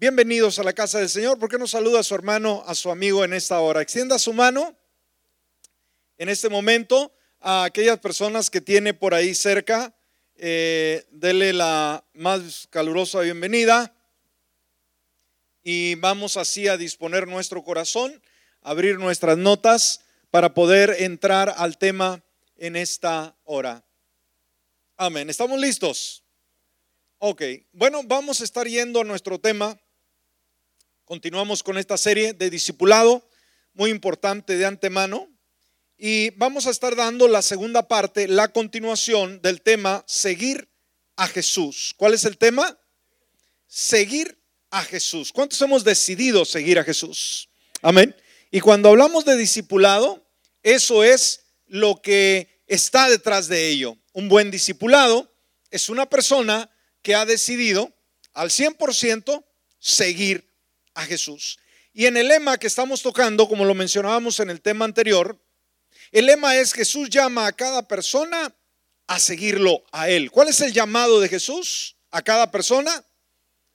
Bienvenidos a la casa del Señor. ¿Por qué no saluda a su hermano, a su amigo en esta hora? Extienda su mano en este momento a aquellas personas que tiene por ahí cerca. Eh, dele la más calurosa bienvenida. Y vamos así a disponer nuestro corazón, abrir nuestras notas para poder entrar al tema en esta hora. Amén. ¿Estamos listos? Ok, bueno, vamos a estar yendo a nuestro tema. Continuamos con esta serie de discipulado, muy importante de antemano. Y vamos a estar dando la segunda parte, la continuación del tema seguir a Jesús. ¿Cuál es el tema? Seguir a Jesús. ¿Cuántos hemos decidido seguir a Jesús? Amén. Y cuando hablamos de discipulado, eso es lo que está detrás de ello. Un buen discipulado es una persona que ha decidido al 100% seguir a Jesús. Y en el lema que estamos tocando, como lo mencionábamos en el tema anterior, el lema es Jesús llama a cada persona a seguirlo a Él. ¿Cuál es el llamado de Jesús a cada persona?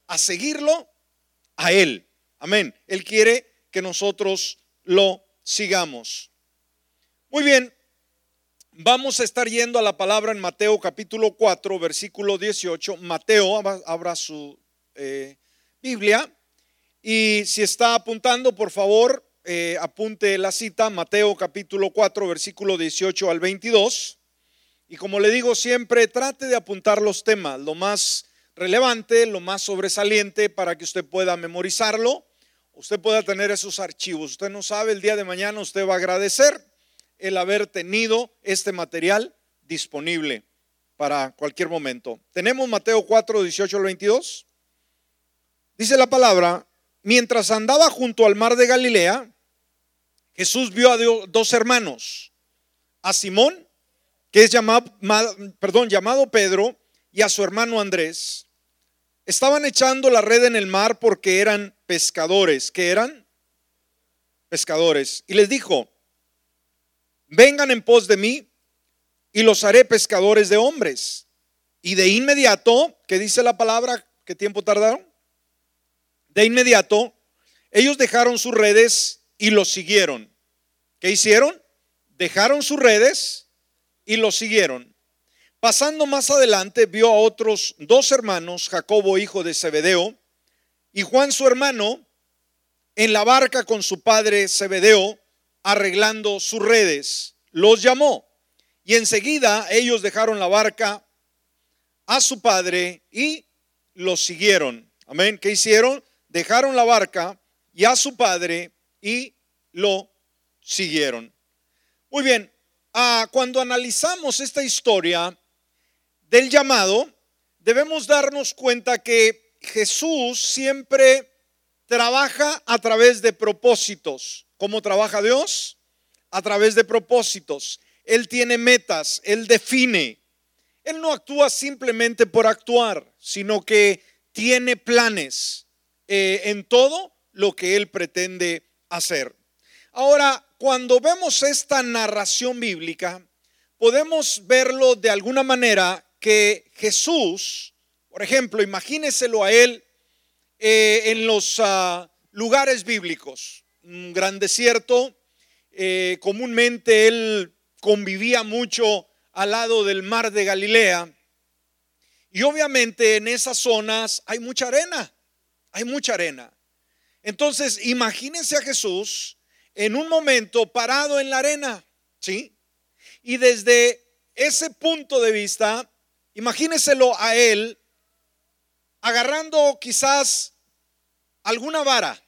A seguirlo a Él. Amén. Él quiere que nosotros lo sigamos. Muy bien, Vamos a estar yendo a la palabra en Mateo capítulo 4, versículo 18. Mateo, abra su eh, Biblia. Y si está apuntando, por favor, eh, apunte la cita, Mateo capítulo 4, versículo 18 al 22. Y como le digo siempre, trate de apuntar los temas, lo más relevante, lo más sobresaliente, para que usted pueda memorizarlo, usted pueda tener esos archivos. Usted no sabe, el día de mañana usted va a agradecer el haber tenido este material disponible para cualquier momento. Tenemos Mateo 4, 18 al 22. Dice la palabra, mientras andaba junto al mar de Galilea, Jesús vio a dos hermanos, a Simón, que es llamado, Pedro, y a su hermano Andrés. Estaban echando la red en el mar porque eran pescadores. ¿Qué eran? Pescadores. Y les dijo, vengan en pos de mí y los haré pescadores de hombres. Y de inmediato, ¿qué dice la palabra? ¿Qué tiempo tardaron? De inmediato, ellos dejaron sus redes y los siguieron. ¿Qué hicieron? Dejaron sus redes y los siguieron. Pasando más adelante, vio a otros dos hermanos, Jacobo, hijo de Zebedeo, y Juan, su hermano, en la barca con su padre Zebedeo, arreglando sus redes. Los llamó y enseguida ellos dejaron la barca a su padre y los siguieron. Amén. ¿Qué hicieron? Dejaron la barca y a su padre y lo siguieron. Muy bien, ah, cuando analizamos esta historia del llamado, debemos darnos cuenta que Jesús siempre trabaja a través de propósitos. ¿Cómo trabaja Dios? A través de propósitos. Él tiene metas, Él define. Él no actúa simplemente por actuar, sino que tiene planes eh, en todo lo que Él pretende hacer. Ahora, cuando vemos esta narración bíblica, podemos verlo de alguna manera que Jesús, por ejemplo, imagíneselo a Él eh, en los ah, lugares bíblicos un gran desierto. Eh, comúnmente él convivía mucho al lado del mar de Galilea. Y obviamente en esas zonas hay mucha arena, hay mucha arena. Entonces, imagínense a Jesús en un momento parado en la arena, ¿sí? Y desde ese punto de vista, imagínenselo a él agarrando quizás alguna vara,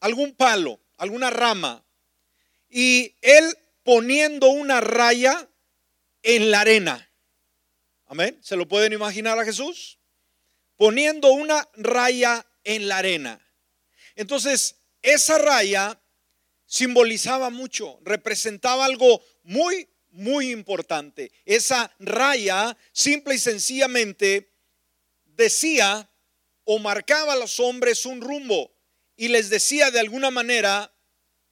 algún palo, alguna rama, y él poniendo una raya en la arena. Amén. ¿Se lo pueden imaginar a Jesús? Poniendo una raya en la arena. Entonces, esa raya simbolizaba mucho, representaba algo muy, muy importante. Esa raya simple y sencillamente decía o marcaba a los hombres un rumbo y les decía de alguna manera,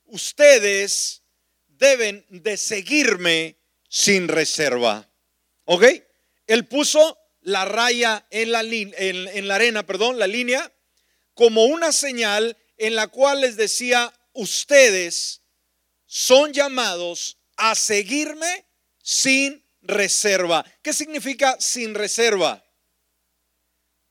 ustedes deben de seguirme sin reserva. ¿Ok? Él puso la raya en la, en, en la arena, perdón, la línea, como una señal en la cual les decía, ustedes son llamados a seguirme sin reserva. ¿Qué significa sin reserva?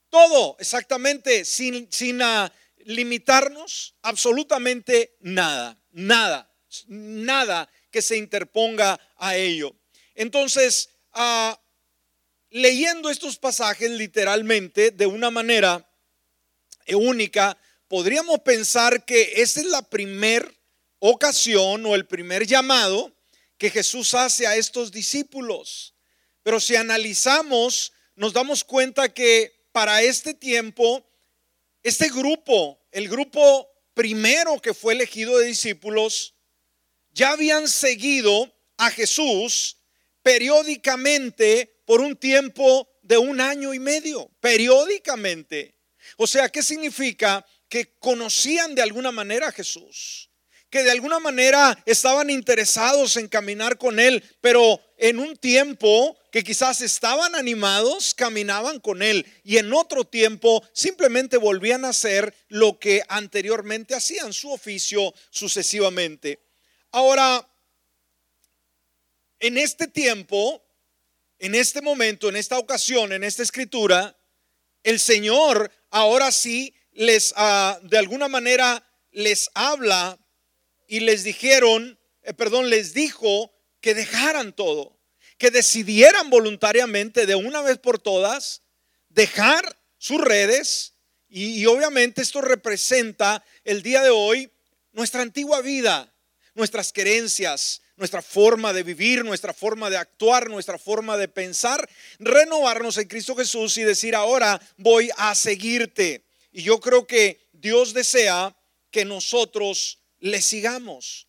Todo, exactamente, sin, sin ah, limitarnos absolutamente nada, nada, nada que se interponga a ello. Entonces, ah, leyendo estos pasajes literalmente de una manera única, podríamos pensar que esa es la primer ocasión o el primer llamado que Jesús hace a estos discípulos. Pero si analizamos, nos damos cuenta que para este tiempo, este grupo, el grupo primero que fue elegido de discípulos, ya habían seguido a Jesús periódicamente por un tiempo de un año y medio, periódicamente. O sea, ¿qué significa? Que conocían de alguna manera a Jesús, que de alguna manera estaban interesados en caminar con Él, pero en un tiempo que quizás estaban animados, caminaban con Él, y en otro tiempo simplemente volvían a hacer lo que anteriormente hacían, su oficio sucesivamente. Ahora, en este tiempo, en este momento, en esta ocasión, en esta escritura, el Señor ahora sí les, uh, de alguna manera, les habla y les dijeron, eh, perdón, les dijo que dejaran todo, que decidieran voluntariamente de una vez por todas dejar sus redes y, y obviamente esto representa el día de hoy nuestra antigua vida, nuestras creencias, nuestra forma de vivir, nuestra forma de actuar, nuestra forma de pensar, renovarnos en Cristo Jesús y decir, ahora voy a seguirte. Y yo creo que Dios desea que nosotros le sigamos.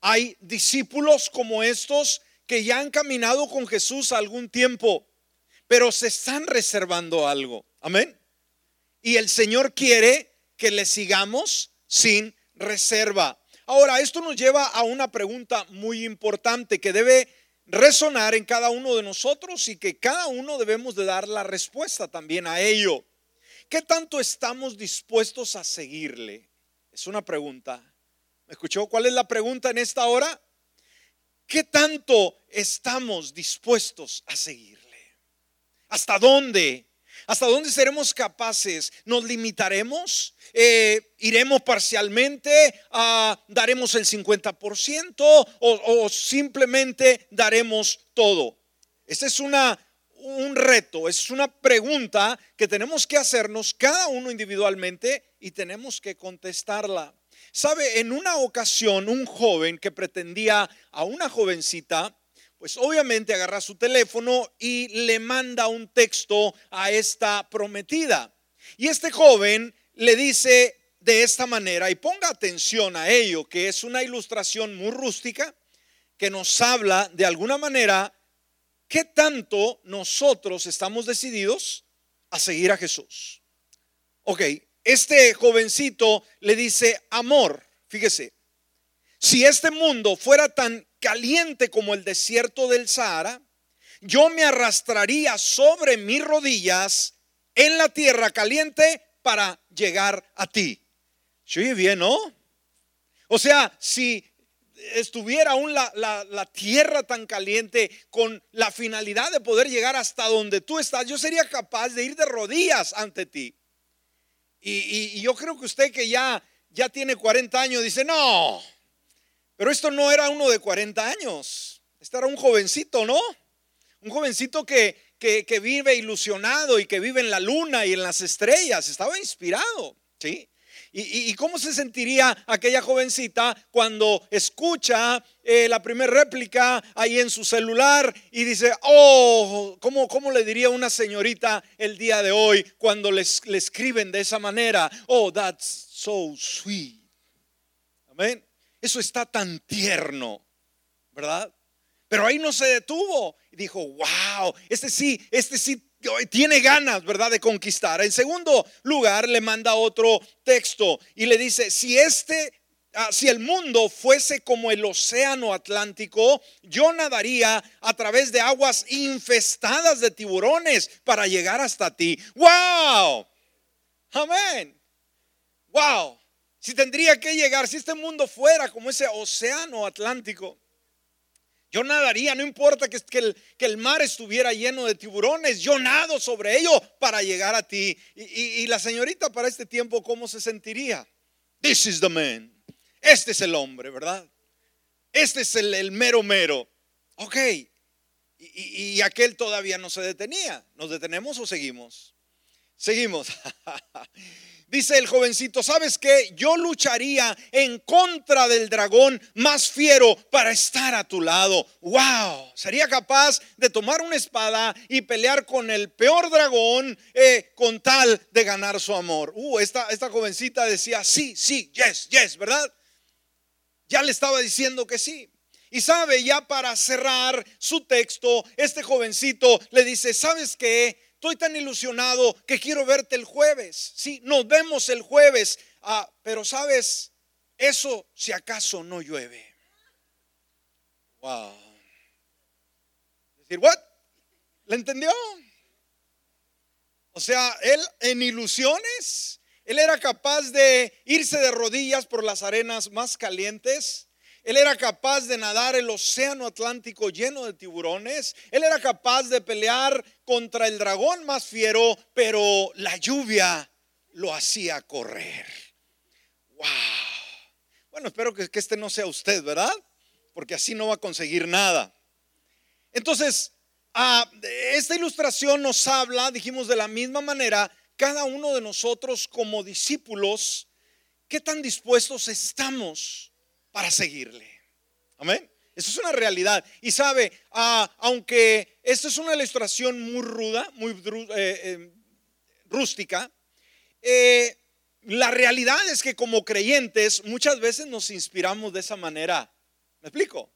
Hay discípulos como estos que ya han caminado con Jesús algún tiempo, pero se están reservando algo. Amén. Y el Señor quiere que le sigamos sin reserva. Ahora, esto nos lleva a una pregunta muy importante que debe resonar en cada uno de nosotros y que cada uno debemos de dar la respuesta también a ello. ¿Qué tanto estamos dispuestos a seguirle? Es una pregunta. ¿Me escuchó? ¿Cuál es la pregunta en esta hora? ¿Qué tanto estamos dispuestos a seguirle? ¿Hasta dónde? ¿Hasta dónde seremos capaces? ¿Nos limitaremos? Eh, ¿Iremos parcialmente? Ah, ¿Daremos el 50%? O, ¿O simplemente daremos todo? Ese es una, un reto, es una pregunta que tenemos que hacernos cada uno individualmente y tenemos que contestarla. Sabe, en una ocasión un joven que pretendía a una jovencita, pues obviamente agarra su teléfono y le manda un texto a esta prometida. Y este joven le dice de esta manera, y ponga atención a ello, que es una ilustración muy rústica, que nos habla de alguna manera qué tanto nosotros estamos decididos a seguir a Jesús. Ok, este jovencito le dice, amor, fíjese, si este mundo fuera tan caliente como el desierto del Sahara, yo me arrastraría sobre mis rodillas en la tierra caliente para llegar a ti. ¿Se oye bien, no? O sea, si estuviera aún la, la, tierra tan caliente con la finalidad de poder llegar hasta donde tú estás, yo sería capaz de ir de rodillas ante ti. Y, y yo creo que usted que ya, ya tiene 40 años dice, no, pero esto no era uno de 40 años, este era un jovencito, ¿no? Un jovencito que, que, vive ilusionado y que vive en la luna y en las estrellas, estaba inspirado, ¿sí? ¿Y, cómo se sentiría aquella jovencita cuando escucha eh, la primera réplica ahí en su celular y dice, oh, ¿cómo, ¿cómo, le diría una señorita el día de hoy cuando les, le escriben de esa manera? Oh, that's so sweet. Amén. Eso está tan tierno, ¿verdad? Pero ahí no se detuvo y dijo, wow, este sí, este sí tiene ganas, ¿verdad?, de conquistar. En segundo lugar, le manda otro texto y le dice, si este ah, si el mundo fuese como el océano Atlántico, yo nadaría a través de aguas infestadas de tiburones para llegar hasta ti. ¡Wow! Amén. wow, si tendría que llegar, si este mundo fuera como ese océano Atlántico, yo nadaría, no importa que, el, que, el, mar estuviera lleno de tiburones, yo nado sobre ello para llegar a ti. Y, la señorita para este tiempo, ¿cómo se sentiría? This is the man. Este es el hombre, ¿verdad? Este es el, el mero mero. Ok. y aquel todavía no se detenía. ¿Nos detenemos o seguimos? Seguimos. Dice el jovencito, ¿sabes qué? Yo lucharía en contra del dragón más fiero para estar a tu lado. ¡Wow! Sería capaz de tomar una espada y pelear con el peor dragón eh, con tal de ganar su amor. Uh, esta, esta jovencita decía, sí, sí, yes, yes, ¿verdad? Ya le estaba diciendo que sí. Y sabe, ya para cerrar su texto, este jovencito le dice, ¿sabes qué? Estoy tan ilusionado que quiero verte el jueves. Sí, nos vemos el jueves. Ah, pero sabes, eso si acaso no llueve. Wow. Decir, ¿what? ¿Le entendió? O sea, él en ilusiones, él era capaz de irse de rodillas por las arenas más calientes él era capaz de nadar el océano Atlántico lleno de tiburones. Él era capaz de pelear contra el dragón más fiero, pero la lluvia lo hacía correr. ¡Wow! Bueno, espero que, este no sea usted, ¿verdad? Porque así no va a conseguir nada. Entonces, ah, esta ilustración nos habla, dijimos de la misma manera, cada uno de nosotros como discípulos, qué tan dispuestos estamos para seguirle. Amén. Eso es una realidad. Y sabe, ah, aunque esta es una ilustración muy ruda, muy eh, eh, rústica, eh, la realidad es que como creyentes muchas veces nos inspiramos de esa manera. ¿Me explico?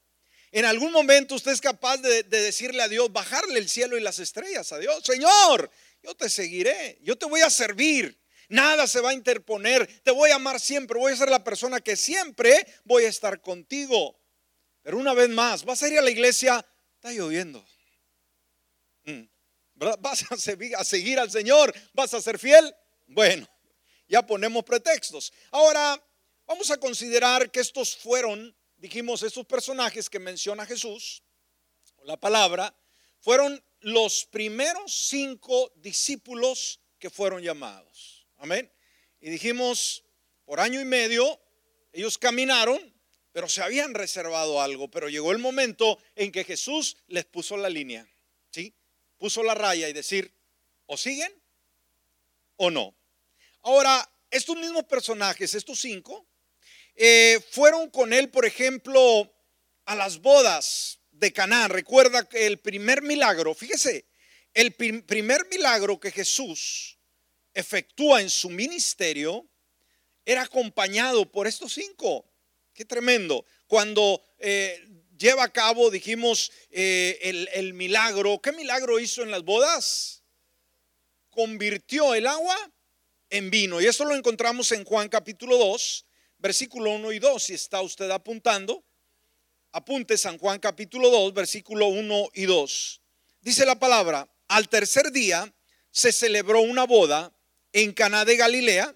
En algún momento usted es capaz de, de decirle a Dios, bajarle el cielo y las estrellas a Dios. Señor, yo te seguiré, yo te voy a servir. Nada se va a interponer. Te voy a amar siempre. Voy a ser la persona que siempre voy a estar contigo. Pero una vez más, vas a ir a la iglesia, está lloviendo. Mm, ¿Vas a seguir, al Señor? ¿Vas a ser fiel? Bueno, ya ponemos pretextos. Ahora, vamos a considerar que estos fueron, dijimos, estos personajes que menciona Jesús, la palabra, fueron los primeros cinco discípulos que fueron llamados. Amén. Y dijimos, por año y medio, ellos caminaron, pero se habían reservado algo. Pero llegó el momento en que Jesús les puso la línea, ¿sí? Puso la raya y decir, o siguen o no. Ahora, estos mismos personajes, estos cinco, eh, fueron con él, por ejemplo, a las bodas de Canaán. Recuerda que el primer milagro, fíjese, el primer milagro que Jesús efectúa en su ministerio era acompañado por estos cinco. Qué tremendo. Cuando eh, lleva a cabo, dijimos, eh, el, el milagro. ¿Qué milagro hizo en las bodas? Convirtió el agua en vino. Y eso lo encontramos en Juan capítulo 2, versículo 1 y 2. Si está usted apuntando, apunte San Juan capítulo 2, versículo 1 y 2. Dice la palabra, al tercer día se celebró una boda en Caná de Galilea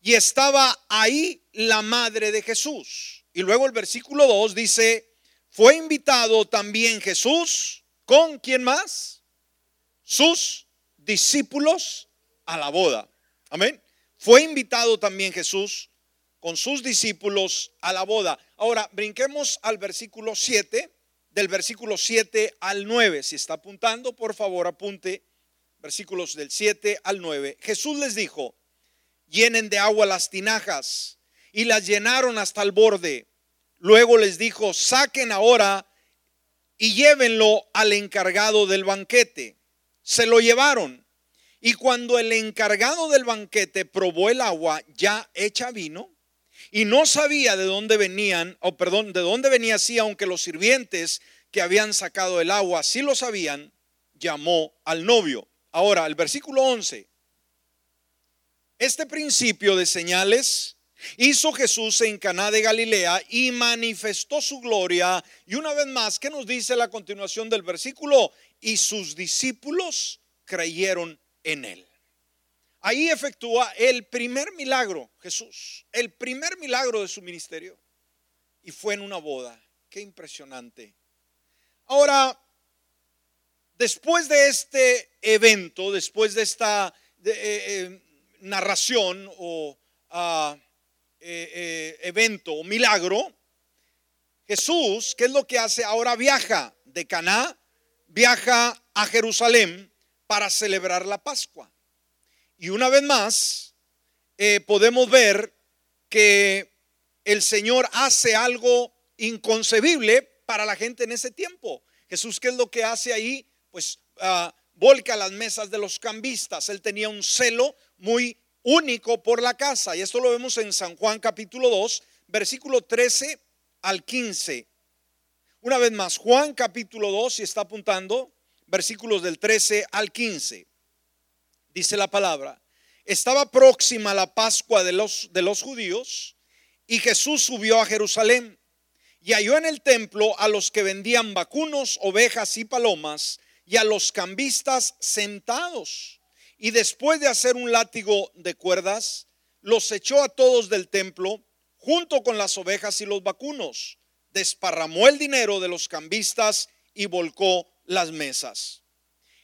y estaba ahí la madre de Jesús. Y luego el versículo 2 dice, fue invitado también Jesús con quién más? Sus discípulos a la boda. Amén. Fue invitado también Jesús con sus discípulos a la boda. Ahora, brinquemos al versículo 7, del versículo 7 al 9. Si está apuntando, por favor, apunte versículos del 7 al 9, Jesús les dijo, llenen de agua las tinajas y las llenaron hasta el borde. Luego les dijo, saquen ahora y llévenlo al encargado del banquete. Se lo llevaron. Y cuando el encargado del banquete probó el agua ya hecha vino, y no sabía de dónde venían, o perdón, de dónde venía así, aunque los sirvientes que habían sacado el agua sí lo sabían, llamó al novio Ahora, el versículo 11. Este principio de señales hizo Jesús en Caná de Galilea y manifestó su gloria. Y una vez más, ¿qué nos dice la continuación del versículo? Y sus discípulos creyeron en él. ahí efectúa el primer milagro, Jesús, el primer milagro de su ministerio. Y fue en una boda. Qué impresionante. Ahora, después de este evento, después de esta eh, eh, narración o ah, eh, evento o milagro, Jesús, ¿qué es lo que hace? Ahora viaja de Caná, viaja a Jerusalén para celebrar la Pascua. Y una vez más, podemos ver que el Señor hace algo inconcebible para la gente en ese tiempo. Jesús, ¿qué es lo que hace ahí? Pues uh, volca las mesas de los cambistas. Él tenía un celo muy único por la casa. Y esto lo vemos en San Juan capítulo 2, versículo 13 al 15. Una vez más, Juan capítulo 2, si está apuntando, versículos del 13 al 15. Dice la palabra, estaba próxima la Pascua de los, de los judíos y Jesús subió a Jerusalén y halló en el templo a los que vendían vacunos, ovejas y palomas, y a los cambistas sentados. Y después de hacer un látigo de cuerdas, los echó a todos del templo, junto con las ovejas y los vacunos. Desparramó el dinero de los cambistas y volcó las mesas.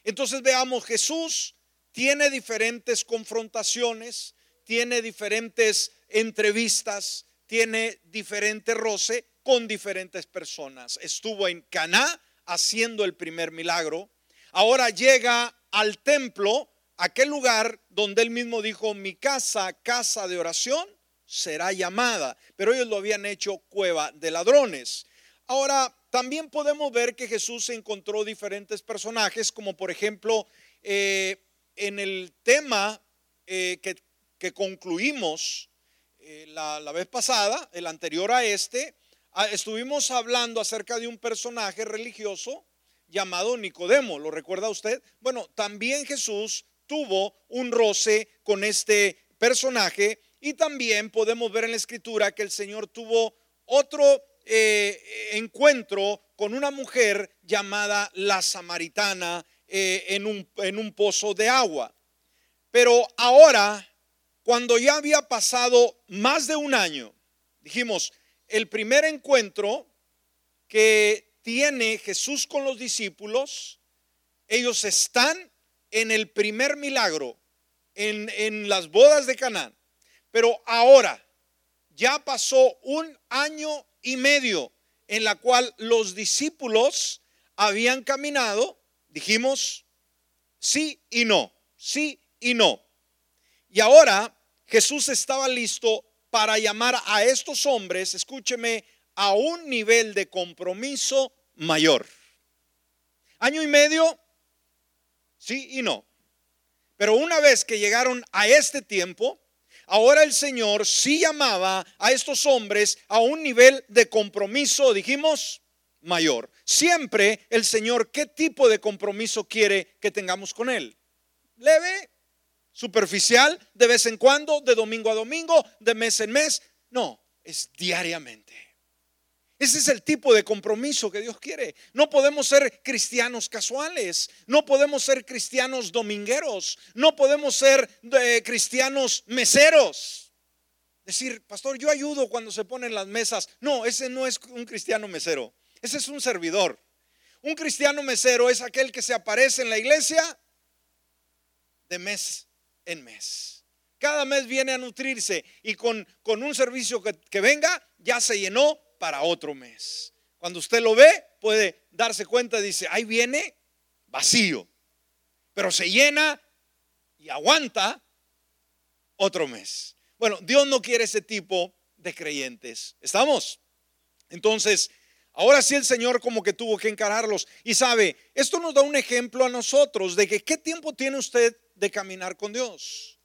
Entonces veamos, Jesús tiene diferentes confrontaciones, tiene diferentes entrevistas, tiene diferente roce con diferentes personas. Estuvo en Caná haciendo el primer milagro. Ahora llega al templo, aquel lugar donde él mismo dijo, mi casa, casa de oración, será llamada. Pero ellos lo habían hecho cueva de ladrones. Ahora, también podemos ver que Jesús encontró diferentes personajes, como por ejemplo eh, en el tema eh, que, concluimos eh, la, vez pasada, el anterior a este, Ah, estuvimos hablando acerca de un personaje religioso llamado Nicodemo, ¿lo recuerda usted? Bueno, también Jesús tuvo un roce con este personaje y también podemos ver en la escritura que el Señor tuvo otro eh, encuentro con una mujer llamada la samaritana eh, en, un, en un pozo de agua. Pero ahora, cuando ya había pasado más de un año, dijimos, el primer encuentro que tiene Jesús con los discípulos, ellos están en el primer milagro, en, las bodas de Canaán. Pero ahora ya pasó un año y medio en la cual los discípulos habían caminado, dijimos, sí y no, sí y no. Y ahora Jesús estaba listo para llamar a estos hombres, escúcheme, a un nivel de compromiso mayor. Año y medio, sí y no. Pero una vez que llegaron a este tiempo, ahora el Señor sí llamaba a estos hombres a un nivel de compromiso, dijimos, mayor. Siempre el Señor, ¿qué tipo de compromiso quiere que tengamos con Él? Leve, superficial, de vez en cuando, de domingo a domingo, de mes en mes. No, es diariamente. Ese es el tipo de compromiso que Dios quiere. No podemos ser cristianos casuales, no podemos ser cristianos domingueros, no podemos ser eh, cristianos meseros. Decir, pastor, yo ayudo cuando se ponen las mesas. No, ese no es un cristiano mesero, ese es un servidor. Un cristiano mesero es aquel que se aparece en la iglesia de mes en mes. Cada mes viene a nutrirse y con, con un servicio que, que venga ya se llenó para otro mes. Cuando usted lo ve, puede darse cuenta, dice, ahí viene vacío, pero se llena y aguanta otro mes. Bueno, Dios no quiere ese tipo de creyentes. ¿Estamos? Entonces, ahora sí el Señor como que tuvo que encararlos. Y sabe, esto nos da un ejemplo a nosotros de que qué tiempo tiene usted de caminar con Dios?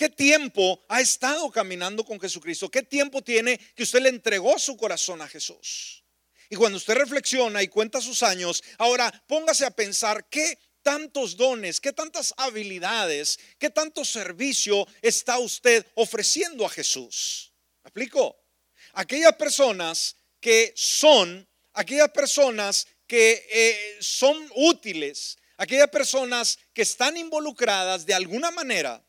¿Qué tiempo ha estado caminando con Jesucristo? ¿Qué tiempo tiene que usted le entregó su corazón a Jesús? Y cuando usted reflexiona y cuenta sus años, ahora póngase a pensar qué tantos dones, qué tantas habilidades, qué tanto servicio está usted ofreciendo a Jesús. ¿Me explico? Aquellas personas que son, aquellas personas que eh, son útiles, aquellas personas que están involucradas de alguna manera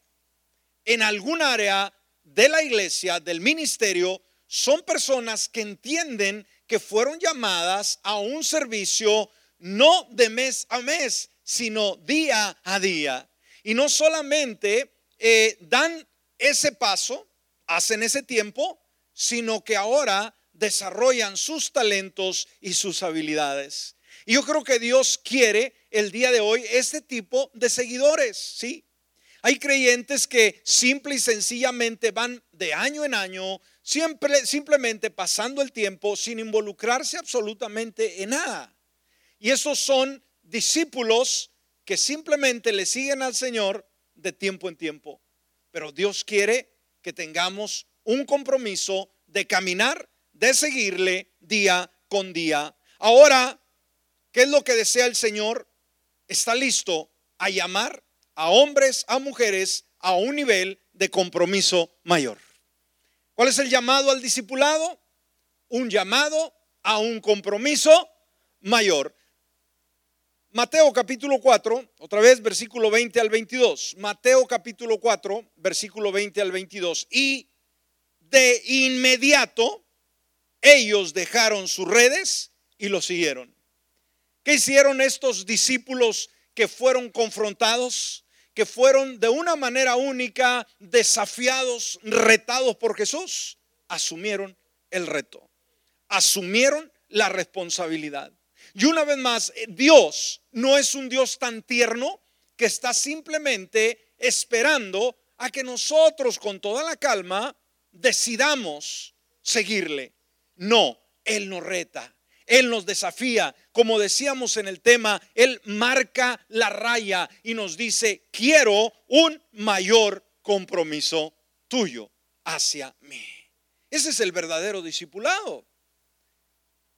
en algún área de la iglesia, del ministerio, son personas que entienden que fueron llamadas a un servicio no de mes a mes, sino día a día. Y no solamente eh, dan ese paso, hacen ese tiempo, sino que ahora desarrollan sus talentos y sus habilidades. Y yo creo que Dios quiere el día de hoy este tipo de seguidores, ¿sí? Hay creyentes que simple y sencillamente van de año en año, siempre, simplemente pasando el tiempo sin involucrarse absolutamente en nada. Y esos son discípulos que simplemente le siguen al Señor de tiempo en tiempo. Pero Dios quiere que tengamos un compromiso de caminar, de seguirle día con día. Ahora, ¿qué es lo que desea el Señor? Está listo a llamar a hombres, a mujeres, a un nivel de compromiso mayor. ¿Cuál es el llamado al discipulado? Un llamado a un compromiso mayor. Mateo capítulo 4, otra vez versículo 20 al 22. Mateo capítulo 4, versículo 20 al 22. Y de inmediato ellos dejaron sus redes y lo siguieron. ¿Qué hicieron estos discípulos que fueron confrontados? que fueron de una manera única desafiados, retados por Jesús, asumieron el reto, asumieron la responsabilidad. Y una vez más, eh, Dios no es un Dios tan tierno que está simplemente esperando a que nosotros con toda la calma decidamos seguirle. No, Él nos reta, Él nos desafía. Como decíamos en el tema, Él marca la raya y nos dice, quiero un mayor compromiso tuyo hacia mí. Ese es el verdadero discipulado.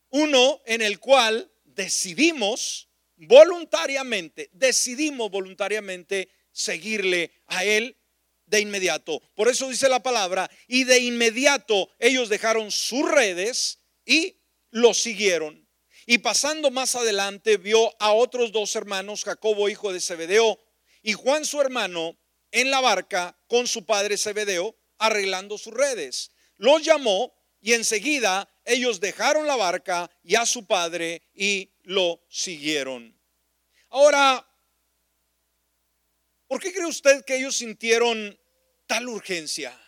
Uno en el cual decidimos voluntariamente, decidimos voluntariamente seguirle a Él de inmediato. Por eso dice la palabra, y de inmediato ellos dejaron sus redes y lo siguieron. Y pasando más adelante vio a otros dos hermanos, Jacobo hijo de Zebedeo y Juan su hermano, en la barca con su padre Zebedeo, arreglando sus redes. Los llamó y enseguida ellos dejaron la barca y a su padre y lo siguieron. Ahora, ¿por qué cree usted que ellos sintieron tal urgencia?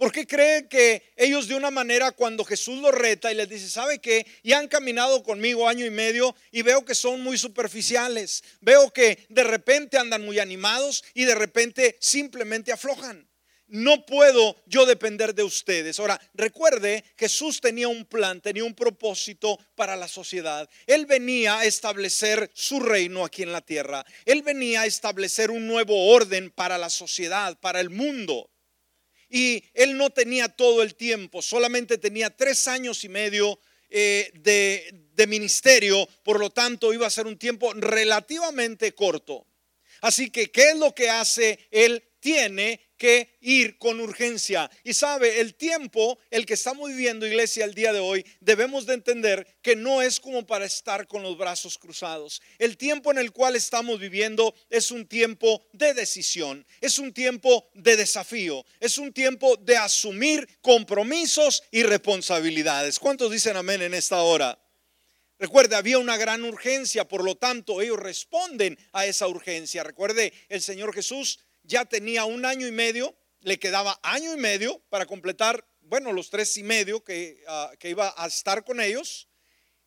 ¿Por qué creen que ellos de una manera cuando Jesús los reta y les dice, ¿sabe qué? Y han caminado conmigo año y medio y veo que son muy superficiales. Veo que de repente andan muy animados y de repente simplemente aflojan. No puedo yo depender de ustedes. Ahora, recuerde, Jesús tenía un plan, tenía un propósito para la sociedad. Él venía a establecer su reino aquí en la tierra. Él venía a establecer un nuevo orden para la sociedad, para el mundo. Y él no tenía todo el tiempo, solamente tenía tres años y medio eh, de, de ministerio, por lo tanto iba a ser un tiempo relativamente corto. Así que, ¿qué es lo que hace? Él tiene que ir con urgencia. Y sabe, el tiempo, el que estamos viviendo, iglesia, el día de hoy, debemos de entender que no es como para estar con los brazos cruzados. El tiempo en el cual estamos viviendo es un tiempo de decisión, es un tiempo de desafío, es un tiempo de asumir compromisos y responsabilidades. ¿Cuántos dicen amén en esta hora? Recuerde, había una gran urgencia, por lo tanto ellos responden a esa urgencia. Recuerde, el Señor Jesús ya tenía un año y medio, le quedaba año y medio para completar, bueno, los tres y medio que, ah, que iba a estar con ellos,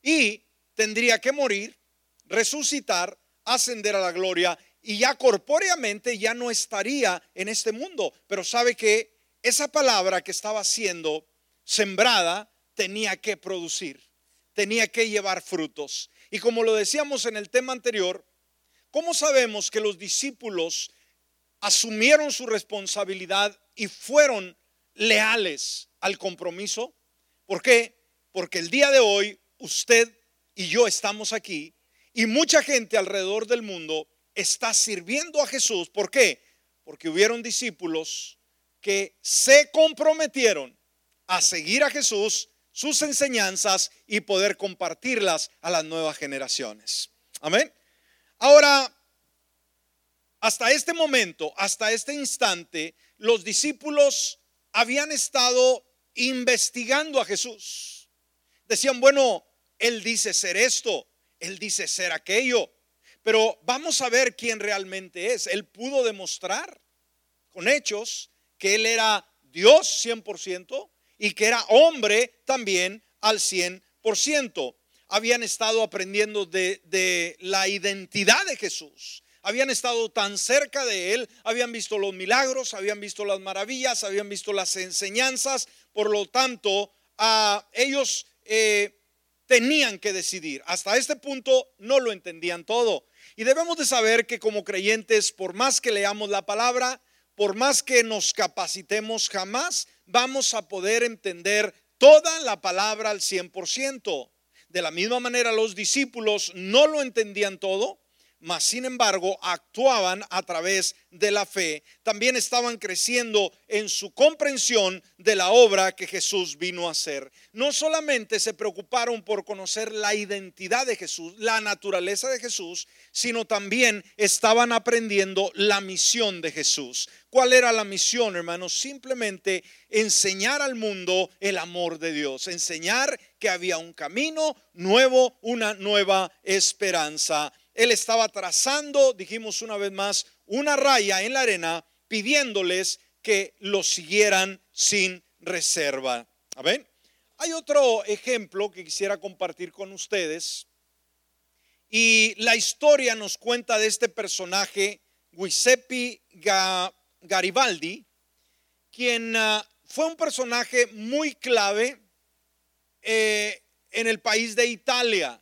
y tendría que morir, resucitar, ascender a la gloria, y ya corpóreamente ya no estaría en este mundo. Pero sabe que esa palabra que estaba siendo sembrada tenía que producir, tenía que llevar frutos. Y como lo decíamos en el tema anterior, ¿cómo sabemos que los discípulos asumieron su responsabilidad y fueron leales al compromiso. ¿Por qué? Porque el día de hoy usted y yo estamos aquí y mucha gente alrededor del mundo está sirviendo a Jesús. ¿Por qué? Porque hubieron discípulos que se comprometieron a seguir a Jesús, sus enseñanzas y poder compartirlas a las nuevas generaciones. Amén. Ahora, hasta este momento, hasta este instante, los discípulos habían estado investigando a Jesús. Decían, bueno, él dice ser esto, él dice ser aquello, pero vamos a ver quién realmente es. Él pudo demostrar con hechos que él era Dios 100% y que era hombre también al 100%. Habían estado aprendiendo de, de la identidad de Jesús habían estado tan cerca de él, habían visto los milagros, habían visto las maravillas, habían visto las enseñanzas, por lo tanto, a ellos eh, tenían que decidir. Hasta este punto no lo entendían todo. Y debemos de saber que como creyentes, por más que leamos la palabra, por más que nos capacitemos, jamás vamos a poder entender toda la palabra al 100%. De la misma manera, los discípulos no lo entendían todo, mas sin embargo actuaban a través de la fe. También estaban creciendo en su comprensión de la obra que Jesús vino a hacer. No solamente se preocuparon por conocer la identidad de Jesús, la naturaleza de Jesús, sino también estaban aprendiendo la misión de Jesús. ¿Cuál era la misión, hermanos? Simplemente enseñar al mundo el amor de Dios, enseñar que había un camino nuevo, una nueva esperanza él estaba trazando, dijimos una vez más, una raya en la arena pidiéndoles que lo siguieran sin reserva. ¿Ven? Hay otro ejemplo que quisiera compartir con ustedes. Y la historia nos cuenta de este personaje, Giuseppe Garibaldi, quien ah, fue un personaje muy clave eh, en el país de Italia.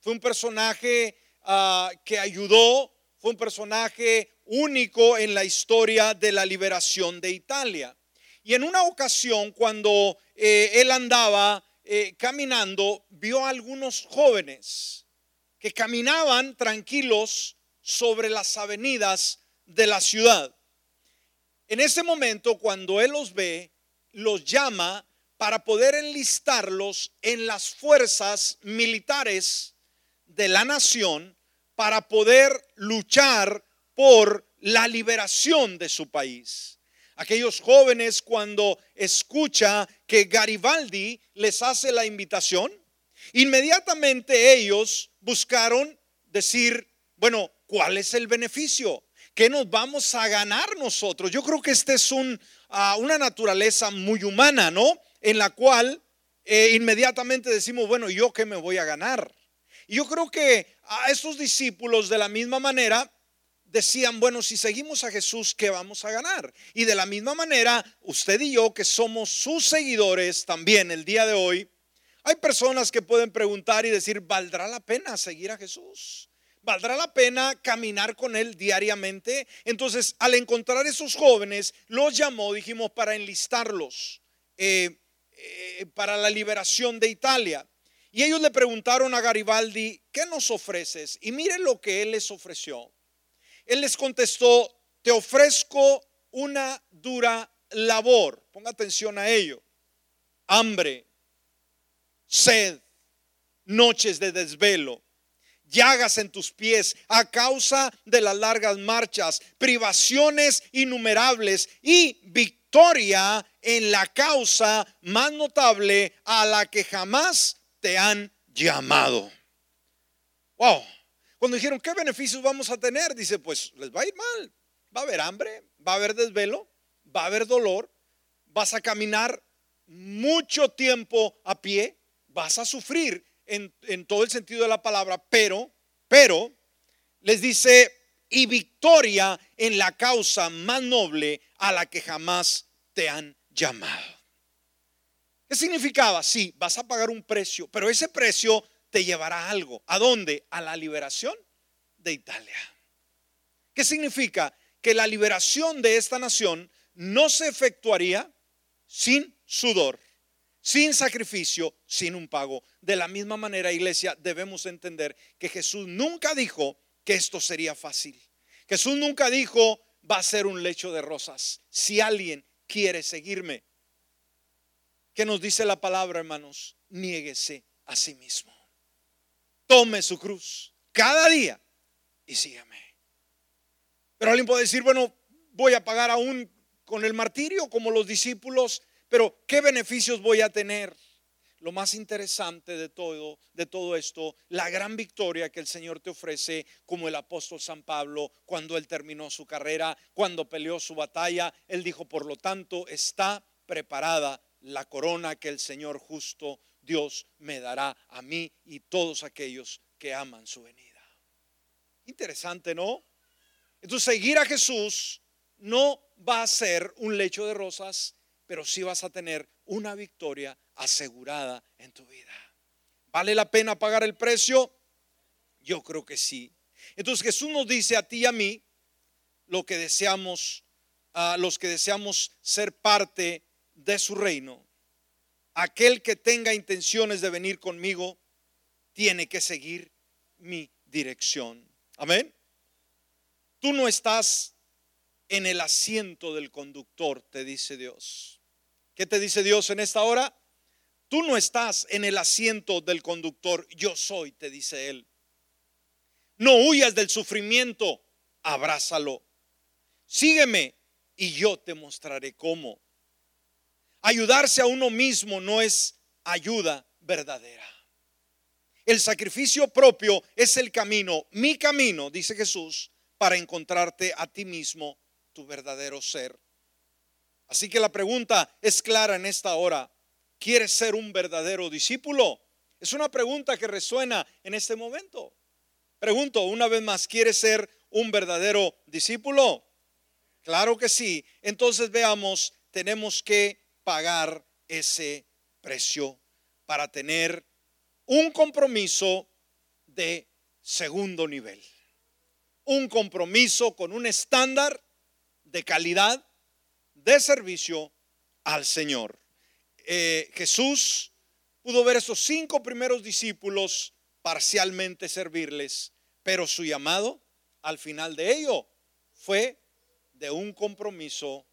Fue un personaje Ah, que ayudó, fue un personaje único en la historia de la liberación de Italia. Y en una ocasión, cuando eh, él andaba eh, caminando, vio a algunos jóvenes que caminaban tranquilos sobre las avenidas de la ciudad. En ese momento, cuando él los ve, los llama para poder enlistarlos en las fuerzas militares de la nación para poder luchar por la liberación de su país. Aquellos jóvenes cuando escucha que Garibaldi les hace la invitación, inmediatamente ellos buscaron decir, bueno, ¿cuál es el beneficio? ¿Qué nos vamos a ganar nosotros? Yo creo que esta es un, ah, una naturaleza muy humana, ¿no? En la cual eh, inmediatamente decimos, bueno, ¿yo qué me voy a ganar? Y yo creo que a estos discípulos de la misma manera decían, bueno, si seguimos a Jesús, ¿qué vamos a ganar? Y de la misma manera, usted y yo, que somos sus seguidores también el día de hoy, hay personas que pueden preguntar y decir, ¿valdrá la pena seguir a Jesús? ¿Valdrá la pena caminar con Él diariamente? Entonces, al encontrar esos jóvenes, los llamó, dijimos, para enlistarlos eh, eh, para la liberación de Italia. Y ellos le preguntaron a Garibaldi, ¿qué nos ofreces? Y miren lo que él les ofreció. Él les contestó, te ofrezco una dura labor. Ponga atención a ello. Hambre, sed, noches de desvelo, llagas en tus pies a causa de las largas marchas, privaciones innumerables y victoria en la causa más notable a la que jamás te han llamado. Wow. Cuando dijeron, ¿qué beneficios vamos a tener? Dice, pues les va a ir mal. Va a haber hambre, va a haber desvelo, va a haber dolor, vas a caminar mucho tiempo a pie, vas a sufrir en, en todo el sentido de la palabra, pero, pero, les dice, y victoria en la causa más noble a la que jamás te han llamado. ¿Qué significaba? Sí, vas a pagar un precio, pero ese precio te llevará a algo. ¿A dónde? A la liberación de Italia. ¿Qué significa? Que la liberación de esta nación no se efectuaría sin sudor, sin sacrificio, sin un pago. De la misma manera, iglesia, debemos entender que Jesús nunca dijo que esto sería fácil. Jesús nunca dijo va a ser un lecho de rosas. Si alguien quiere seguirme, ¿Qué nos dice la palabra, hermanos? Niéguese a sí mismo. Tome su cruz cada día y sígame. Pero alguien puede decir, bueno, voy a pagar aún con el martirio como los discípulos, pero ¿qué beneficios voy a tener? Lo más interesante de todo, de todo esto, la gran victoria que el Señor te ofrece, como el apóstol San Pablo, cuando él terminó su carrera, cuando peleó su batalla, él dijo, por lo tanto, está preparada la corona que el Señor justo Dios me dará a mí y todos aquellos que aman su venida. Interesante, ¿no? Entonces, seguir a Jesús no va a ser un lecho de rosas, pero sí vas a tener una victoria asegurada en tu vida. ¿Vale la pena pagar el precio? Yo creo que sí. Entonces Jesús nos dice a ti y a mí lo que deseamos, a los que deseamos ser parte de su reino. Aquel que tenga intenciones de venir conmigo tiene que seguir mi dirección. Amén. Tú no estás en el asiento del conductor, te dice Dios. ¿Qué te dice Dios en esta hora? Tú no estás en el asiento del conductor, yo soy, te dice Él. No huyas del sufrimiento, abrázalo. Sígueme y yo te mostraré cómo. Ayudarse a uno mismo no es ayuda verdadera. El sacrificio propio es el camino, mi camino, dice Jesús, para encontrarte a ti mismo, tu verdadero ser. Así que la pregunta es clara en esta hora. ¿Quieres ser un verdadero discípulo? Es una pregunta que resuena en este momento. Pregunto una vez más, ¿quieres ser un verdadero discípulo? Claro que sí. Entonces veamos, tenemos que pagar ese precio para tener un compromiso de segundo nivel. Un compromiso con un estándar de calidad de servicio al Señor. Eh, Jesús pudo ver esos cinco primeros discípulos parcialmente servirles, pero su llamado al final de ello fue de un compromiso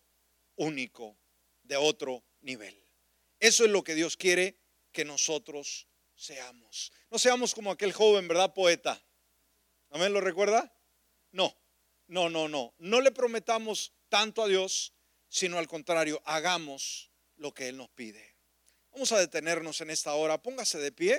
único, de otro nivel. Eso es lo que Dios quiere que nosotros seamos. No seamos como aquel joven, ¿verdad? Poeta. ¿Amén? ¿Lo recuerda? No, no, no, no. No le prometamos tanto a Dios, sino al contrario, hagamos lo que Él nos pide. Vamos a detenernos en esta hora. Póngase de pie.